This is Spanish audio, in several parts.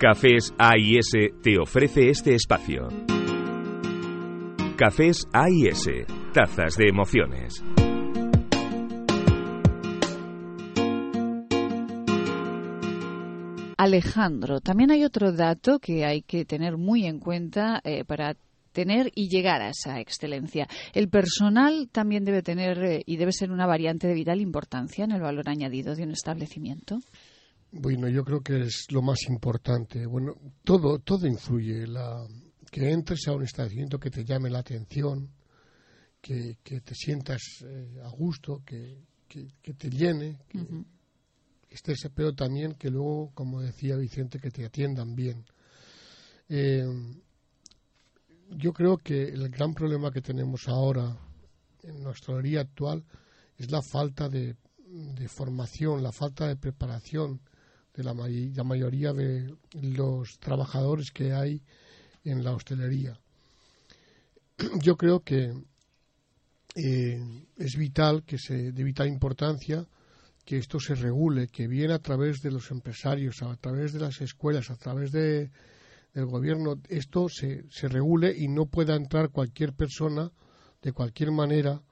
Cafés AIS te ofrece este espacio. Cafés AIS, tazas de emociones. Alejandro, también hay otro dato que hay que tener muy en cuenta eh, para tener y llegar a esa excelencia. El personal también debe tener eh, y debe ser una variante de vital importancia en el valor añadido de un establecimiento. Bueno, yo creo que es lo más importante. Bueno, todo, todo influye. La, que entres a un establecimiento que te llame la atención, que, que te sientas eh, a gusto, que, que, te llene, que estés, pero también que luego, como decía Vicente, que te atiendan bien. Eh, yo creo que el gran problema que tenemos ahora en nuestra hora actual es la falta de, de formación, la falta de preparación de la, mayoría de los trabajadores que hay en la hostelería. Yo creo que eh, es vital, que se, de vital importancia, que esto se regule, que viene a través de los empresarios, a través de las escuelas, a través de, del gobierno, esto se, se regule y no pueda entrar cualquier persona de cualquier manera,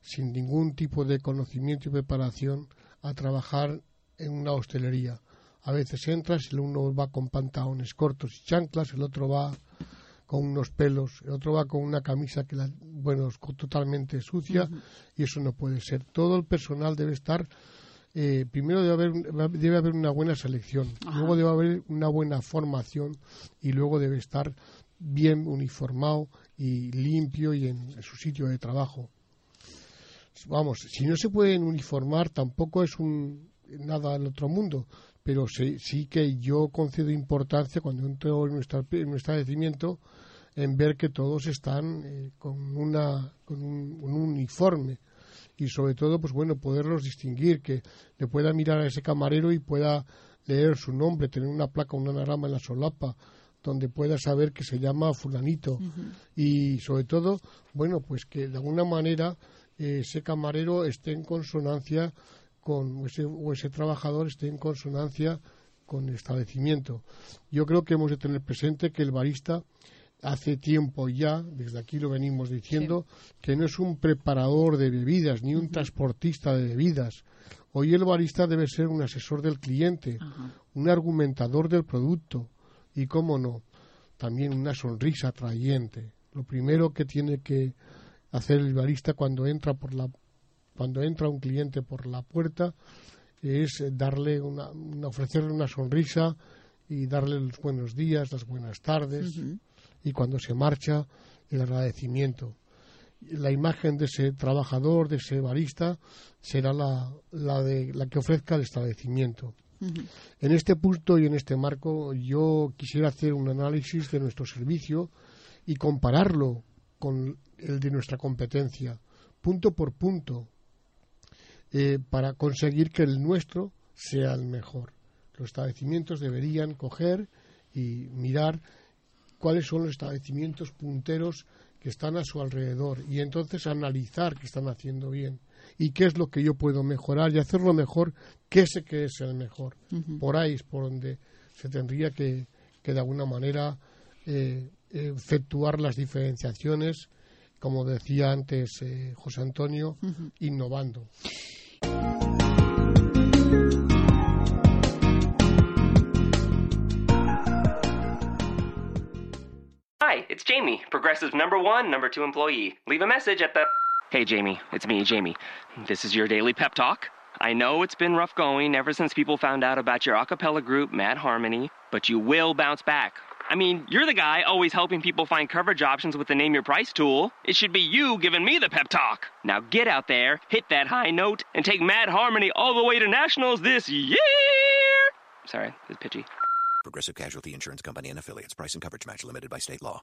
sin ningún tipo de conocimiento y preparación, a trabajar en una hostelería. A veces entras el uno va con pantalones cortos y chanclas, el otro va con unos pelos, el otro va con una camisa que, la, bueno, es totalmente sucia y eso no puede ser. Todo el personal debe estar, eh, primero debe haber, debe haber una buena selección, luego debe haber una buena formación y luego debe estar bien uniformado y limpio y en, su sitio de trabajo. Vamos, si no se pueden uniformar tampoco es un nada del otro mundo, pero sí, sí, que yo concedo importancia cuando entro en nuestro, en establecimiento en ver que todos están eh, con, una, con un, uniforme y sobre todo, pues bueno, poderlos distinguir, que le pueda mirar a ese camarero y pueda leer su nombre, tener una placa, un anagrama en la solapa, donde pueda saber que se llama fulanito. Y sobre todo, bueno, pues que de alguna manera eh, ese camarero esté en consonancia con ese, o ese trabajador esté en consonancia con el establecimiento. Yo creo que hemos de tener presente que el barista hace tiempo ya, desde aquí lo venimos diciendo, que no es un preparador de bebidas ni un transportista de bebidas. Hoy el barista debe ser un asesor del cliente, un argumentador del producto y, cómo no, también una sonrisa atrayente. Lo primero que tiene que hacer el barista cuando entra por la cuando entra un cliente por la puerta es darle una, ofrecerle una sonrisa y darle los buenos días, las buenas tardes y cuando se marcha el agradecimiento. La imagen de ese trabajador, de ese barista, será la, la, de, la que ofrezca el establecimiento. En este punto y en este marco yo quisiera hacer un análisis de nuestro servicio y compararlo con el de nuestra competencia, punto por punto, eh, para conseguir que el nuestro sea el mejor. Los establecimientos deberían coger y mirar cuáles son los establecimientos punteros que están a su alrededor y entonces analizar qué están haciendo bien y qué es lo que yo puedo mejorar y hacerlo mejor que sé que es el mejor. Por ahí es por donde se tendría que, que de alguna manera eh, efectuar las diferenciaciones, como decía antes eh, José Antonio, innovando. Hi, it's Jamie, Progressive number one, number two employee. Leave a message at the. Hey, Jamie, it's me, Jamie. This is your daily pep talk. I know it's been rough going ever since people found out about your a cappella group, Mad Harmony, but you will bounce back. I mean, you're the guy always helping people find coverage options with the Name Your Price tool. It should be you giving me the pep talk. Now get out there, hit that high note, and take Mad Harmony all the way to nationals this year. Sorry, it's pitchy. Progressive Casualty Insurance Company and affiliates. Price and coverage match limited by state law.